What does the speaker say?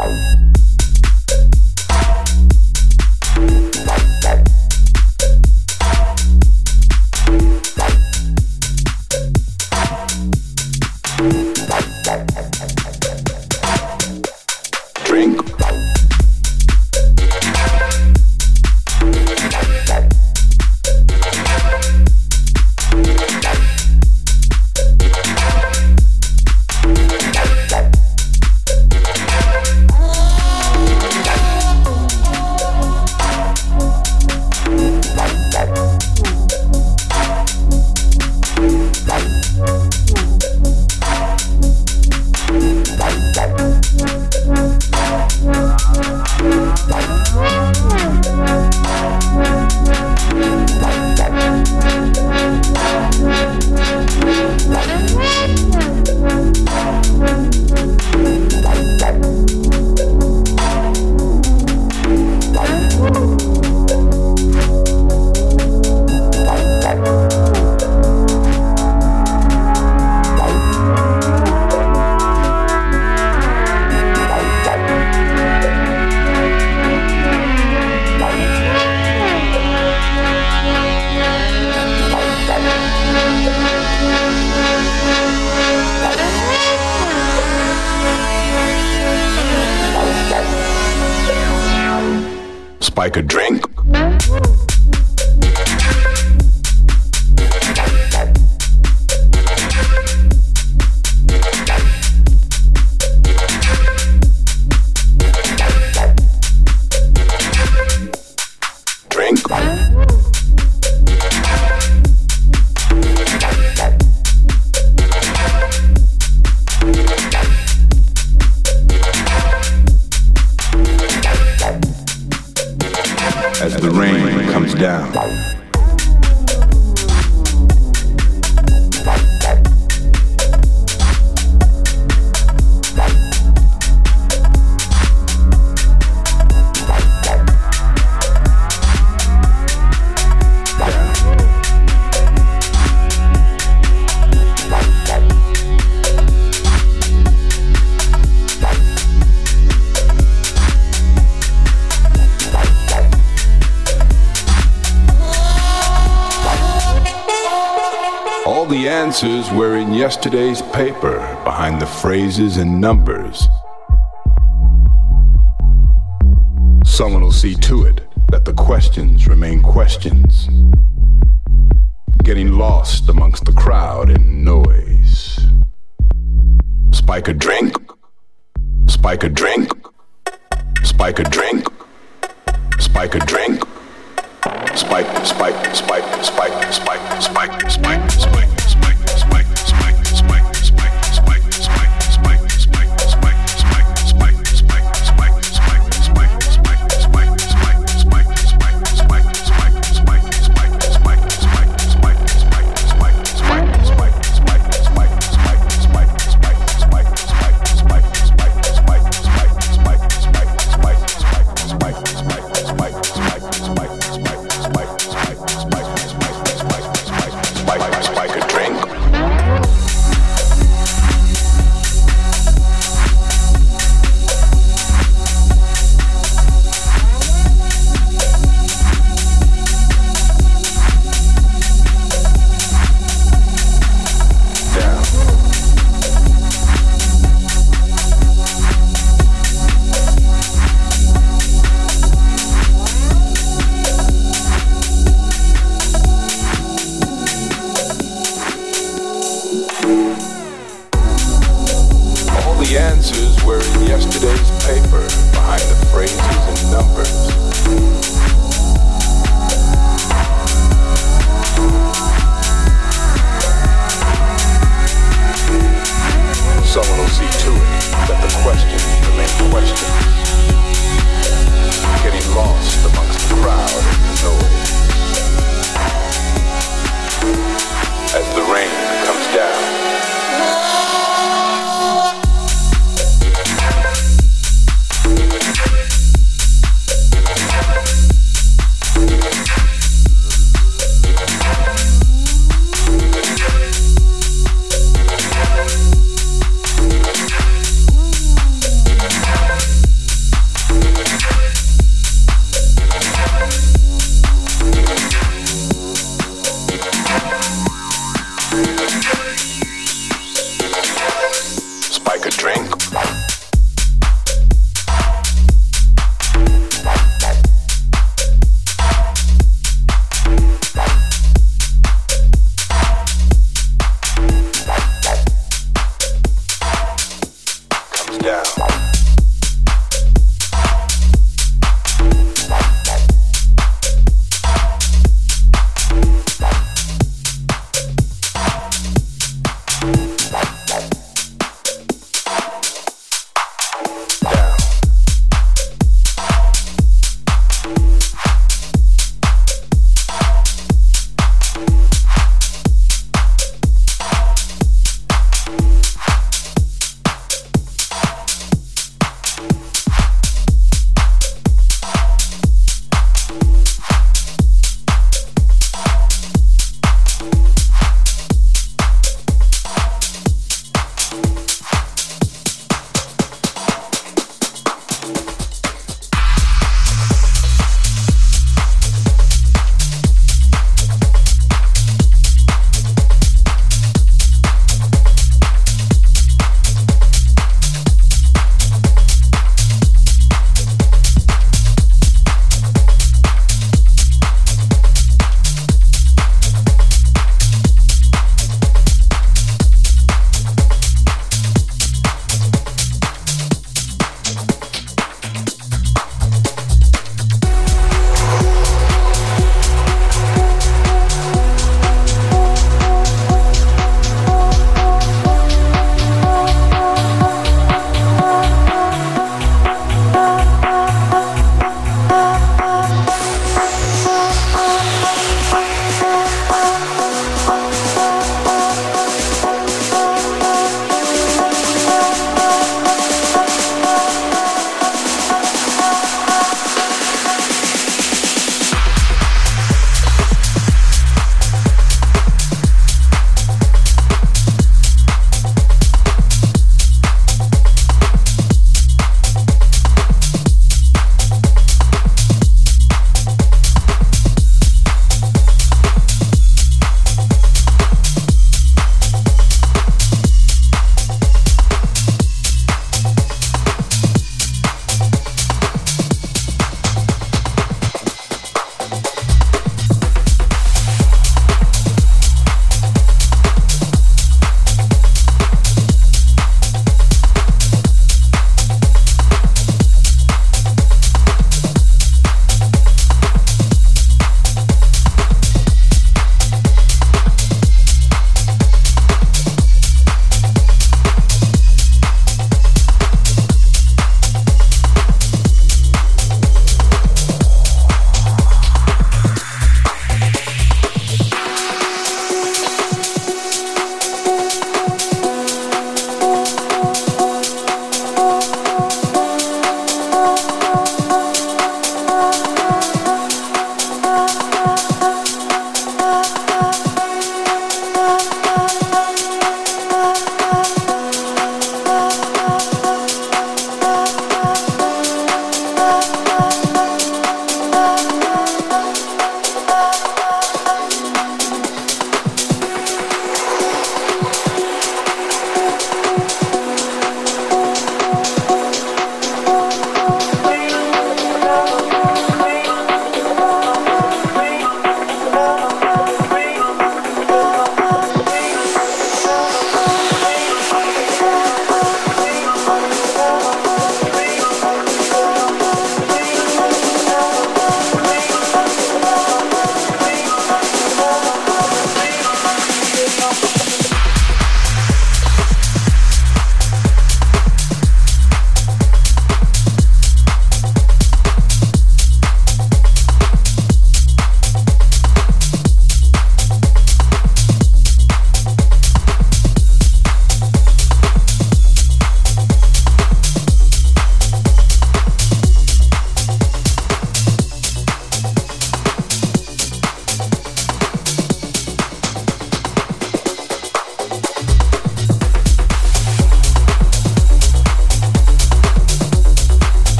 Bye. Answers were in yesterday's paper behind the phrases and numbers. Someone will see to it that the questions remain questions, getting lost amongst the crowd and noise. Spike a drink, spike a drink, spike a drink, spike a drink. Spike, spike, spike, spike, spike, spike, spike, spike, spike, spike, spike,